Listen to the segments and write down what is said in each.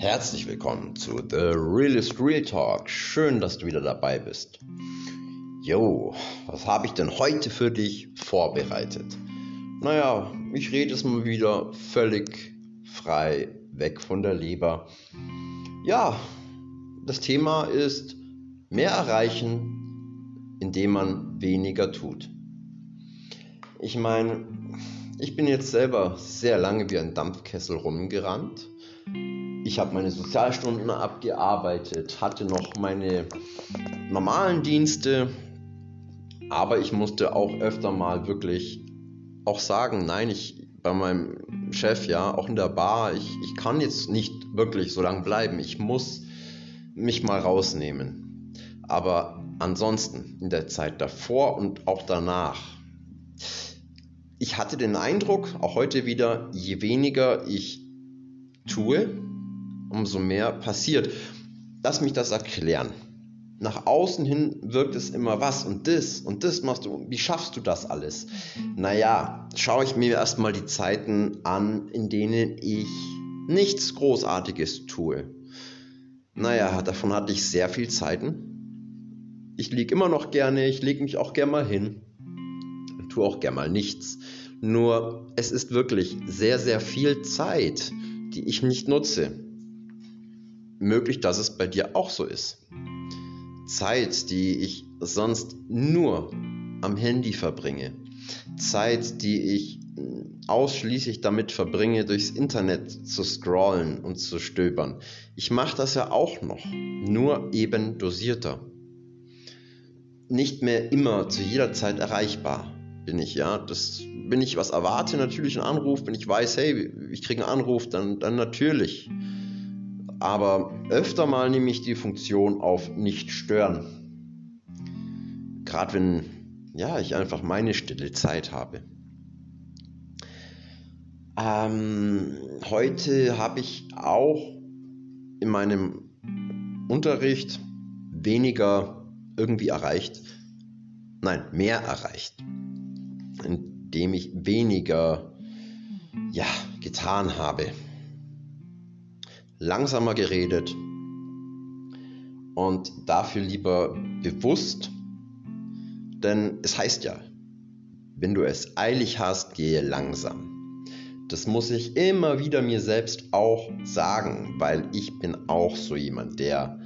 Herzlich willkommen zu The Realist Real Talk. Schön, dass du wieder dabei bist. Jo, was habe ich denn heute für dich vorbereitet? Naja, ich rede es mal wieder völlig frei weg von der Leber. Ja, das Thema ist mehr erreichen, indem man weniger tut. Ich meine, ich bin jetzt selber sehr lange wie ein Dampfkessel rumgerannt ich habe meine Sozialstunden abgearbeitet, hatte noch meine normalen Dienste, aber ich musste auch öfter mal wirklich auch sagen, nein, ich bei meinem Chef, ja, auch in der Bar, ich, ich kann jetzt nicht wirklich so lange bleiben. Ich muss mich mal rausnehmen. Aber ansonsten, in der Zeit davor und auch danach, ich hatte den Eindruck, auch heute wieder, je weniger ich tue, umso mehr passiert. Lass mich das erklären. Nach außen hin wirkt es immer was und das und das machst du. Wie schaffst du das alles? Naja, schaue ich mir erstmal die Zeiten an, in denen ich nichts Großartiges tue. Naja, davon hatte ich sehr viel Zeiten. Ich liege immer noch gerne, ich lege mich auch gerne mal hin. Tue auch gerne mal nichts. Nur es ist wirklich sehr, sehr viel Zeit, die ich nicht nutze möglich, dass es bei dir auch so ist. Zeit, die ich sonst nur am Handy verbringe. Zeit, die ich ausschließlich damit verbringe, durchs Internet zu scrollen und zu stöbern. Ich mache das ja auch noch, nur eben dosierter. Nicht mehr immer zu jeder Zeit erreichbar bin ich, ja. Das, wenn ich was erwarte, natürlich einen Anruf, wenn ich weiß, hey, ich kriege einen Anruf, dann, dann natürlich aber öfter mal nehme ich die Funktion auf nicht stören. Gerade wenn ja, ich einfach meine stille Zeit habe. Ähm, heute habe ich auch in meinem Unterricht weniger irgendwie erreicht. Nein, mehr erreicht. Indem ich weniger ja, getan habe langsamer geredet und dafür lieber bewusst, denn es heißt ja, wenn du es eilig hast, gehe langsam. Das muss ich immer wieder mir selbst auch sagen, weil ich bin auch so jemand, der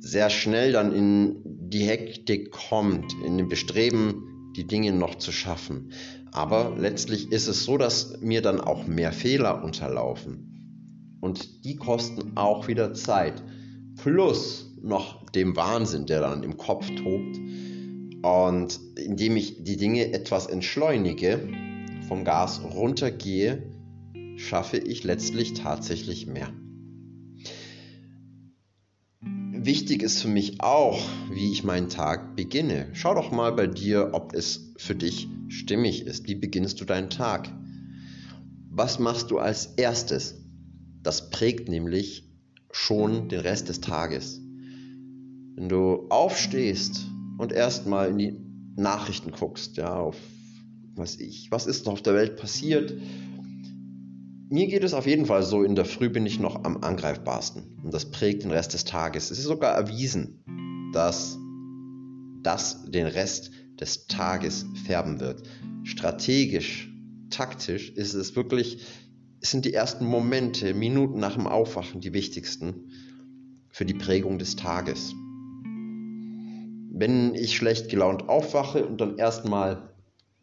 sehr schnell dann in die Hektik kommt, in dem Bestreben, die Dinge noch zu schaffen. Aber letztlich ist es so, dass mir dann auch mehr Fehler unterlaufen. Und die kosten auch wieder Zeit. Plus noch dem Wahnsinn, der dann im Kopf tobt. Und indem ich die Dinge etwas entschleunige, vom Gas runtergehe, schaffe ich letztlich tatsächlich mehr. Wichtig ist für mich auch, wie ich meinen Tag beginne. Schau doch mal bei dir, ob es für dich stimmig ist. Wie beginnst du deinen Tag? Was machst du als erstes? Das prägt nämlich schon den Rest des Tages. Wenn du aufstehst und erstmal in die Nachrichten guckst, ja, auf was ich, was ist noch auf der Welt passiert. Mir geht es auf jeden Fall so, in der Früh bin ich noch am angreifbarsten und das prägt den Rest des Tages. Es ist sogar erwiesen, dass das den Rest des Tages färben wird. Strategisch, taktisch ist es wirklich es sind die ersten Momente, Minuten nach dem Aufwachen die wichtigsten für die Prägung des Tages. Wenn ich schlecht gelaunt aufwache und dann erstmal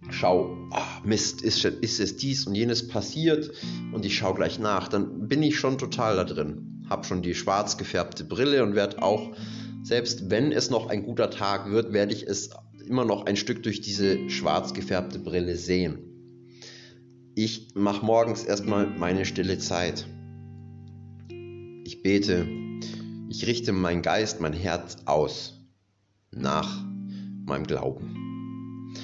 schaue, oh Mist, ist, ist es dies und jenes passiert und ich schaue gleich nach, dann bin ich schon total da drin. Hab schon die schwarz gefärbte Brille und werde auch, selbst wenn es noch ein guter Tag wird, werde ich es immer noch ein Stück durch diese schwarz gefärbte Brille sehen ich mache morgens erstmal meine stille Zeit. Ich bete, ich richte meinen Geist, mein Herz aus nach meinem Glauben.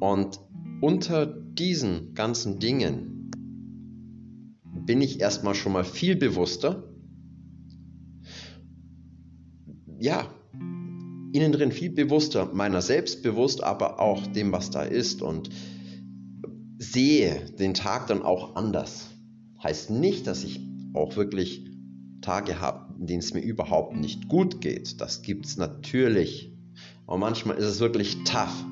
Und unter diesen ganzen Dingen bin ich erstmal schon mal viel bewusster. Ja, innen drin viel bewusster, meiner selbst bewusst, aber auch dem, was da ist. Und sehe den Tag dann auch anders. Heißt nicht, dass ich auch wirklich Tage habe, in denen es mir überhaupt nicht gut geht. Das gibt es natürlich. Und manchmal ist es wirklich tough.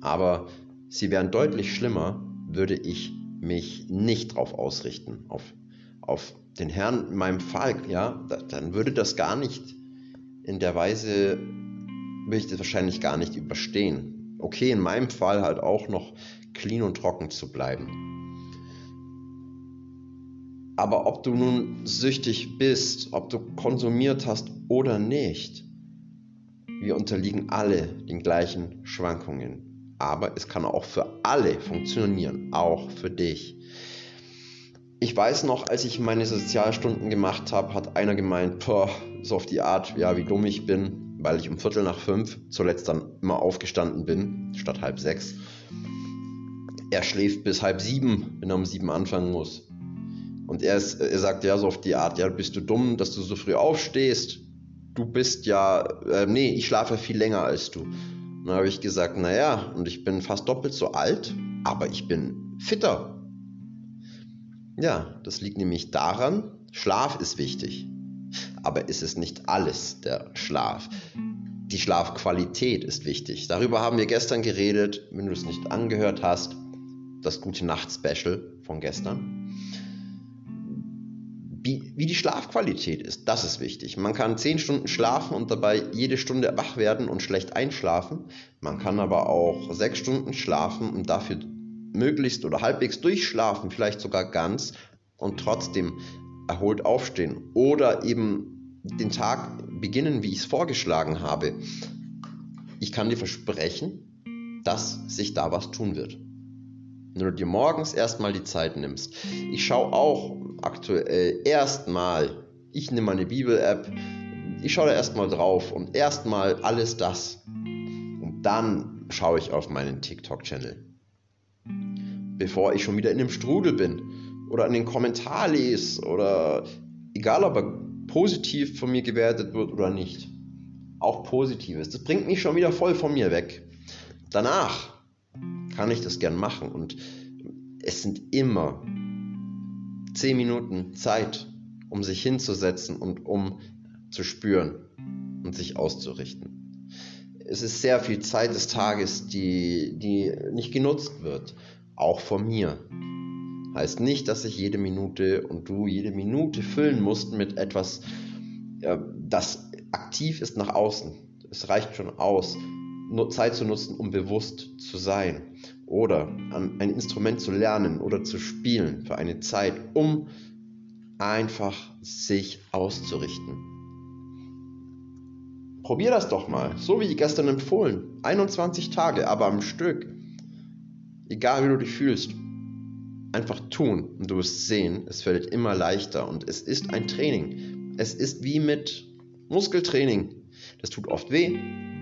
Aber sie wären deutlich schlimmer, würde ich mich nicht darauf ausrichten, auf, auf den Herrn in meinem Fall, ja, dann würde das gar nicht in der Weise, würde ich das wahrscheinlich gar nicht überstehen. Okay, in meinem Fall halt auch noch clean und trocken zu bleiben. Aber ob du nun süchtig bist, ob du konsumiert hast oder nicht, wir unterliegen alle den gleichen Schwankungen. Aber es kann auch für alle funktionieren, auch für dich. Ich weiß noch, als ich meine Sozialstunden gemacht habe, hat einer gemeint, so auf die Art, ja, wie dumm ich bin, weil ich um Viertel nach fünf zuletzt dann immer aufgestanden bin, statt halb sechs. Er schläft bis halb sieben, wenn er um sieben anfangen muss. Und er, ist, er sagt ja so auf die Art, ja, bist du dumm, dass du so früh aufstehst? Du bist ja, äh, nee, ich schlafe viel länger als du. Dann habe ich gesagt, naja, und ich bin fast doppelt so alt, aber ich bin fitter. Ja, das liegt nämlich daran, Schlaf ist wichtig. Aber ist es nicht alles, der Schlaf? Die Schlafqualität ist wichtig. Darüber haben wir gestern geredet, wenn du es nicht angehört hast, das Gute Nacht Special von gestern wie, wie die Schlafqualität ist. Das ist wichtig. Man kann zehn Stunden schlafen und dabei jede Stunde wach werden und schlecht einschlafen. Man kann aber auch sechs Stunden schlafen und dafür möglichst oder halbwegs durchschlafen, vielleicht sogar ganz und trotzdem erholt aufstehen. Oder eben den Tag beginnen, wie ich es vorgeschlagen habe. Ich kann dir versprechen, dass sich da was tun wird. Wenn du dir morgens erstmal die Zeit nimmst. Ich schaue auch aktuell erstmal, ich nehme meine Bibel-App, ich schaue da erstmal drauf und erstmal alles das. Und dann schaue ich auf meinen TikTok-Channel. Bevor ich schon wieder in dem Strudel bin oder in den Kommentar lese oder egal ob er positiv von mir gewertet wird oder nicht. Auch Positives. Das bringt mich schon wieder voll von mir weg. Danach kann ich das gern machen und es sind immer 10 Minuten Zeit, um sich hinzusetzen und um zu spüren und sich auszurichten. Es ist sehr viel Zeit des Tages, die, die nicht genutzt wird, auch von mir. Heißt nicht, dass ich jede Minute und du jede Minute füllen musst mit etwas, das aktiv ist nach außen. Es reicht schon aus, Zeit zu nutzen, um bewusst zu sein oder ein Instrument zu lernen oder zu spielen für eine Zeit, um einfach sich auszurichten. Probier das doch mal, so wie gestern empfohlen. 21 Tage, aber am Stück. Egal wie du dich fühlst. Einfach tun und du wirst sehen, es fällt immer leichter und es ist ein Training. Es ist wie mit Muskeltraining. Das tut oft weh,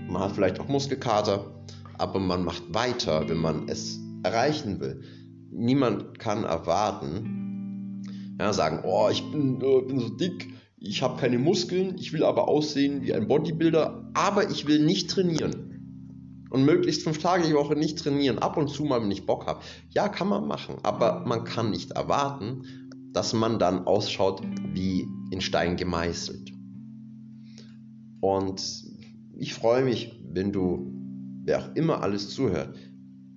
man hat vielleicht auch Muskelkater, aber man macht weiter, wenn man es erreichen will. Niemand kann erwarten, ja, sagen, oh, ich bin, äh, bin so dick, ich habe keine Muskeln, ich will aber aussehen wie ein Bodybuilder, aber ich will nicht trainieren. Und möglichst fünf Tage die Woche nicht trainieren, ab und zu mal, wenn ich Bock habe. Ja, kann man machen, aber man kann nicht erwarten, dass man dann ausschaut wie in Stein gemeißelt. Und ich freue mich, wenn du, wer auch immer alles zuhört,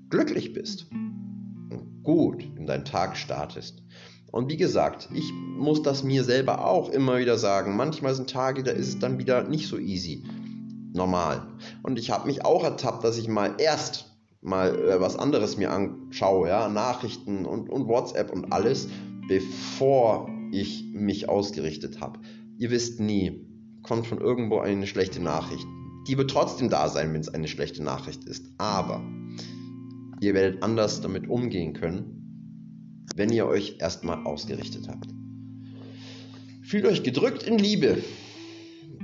glücklich bist und gut in deinen Tag startest. Und wie gesagt, ich muss das mir selber auch immer wieder sagen. Manchmal sind Tage, da ist es dann wieder nicht so easy. Normal. Und ich habe mich auch ertappt, dass ich mal erst mal äh, was anderes mir anschaue, ja, Nachrichten und, und WhatsApp und alles, bevor ich mich ausgerichtet habe. Ihr wisst nie, kommt von irgendwo eine schlechte Nachricht die wird trotzdem da sein, wenn es eine schlechte Nachricht ist. Aber ihr werdet anders damit umgehen können, wenn ihr euch erstmal ausgerichtet habt. Fühlt euch gedrückt in Liebe,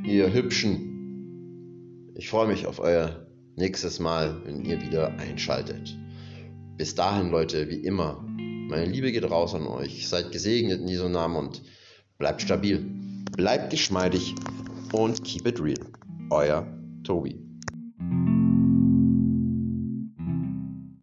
ihr Hübschen. Ich freue mich auf euer nächstes Mal, wenn ihr wieder einschaltet. Bis dahin, Leute, wie immer, meine Liebe geht raus an euch. Seid gesegnet in diesem Namen und bleibt stabil. Bleibt geschmeidig und keep it real. Euer Toby.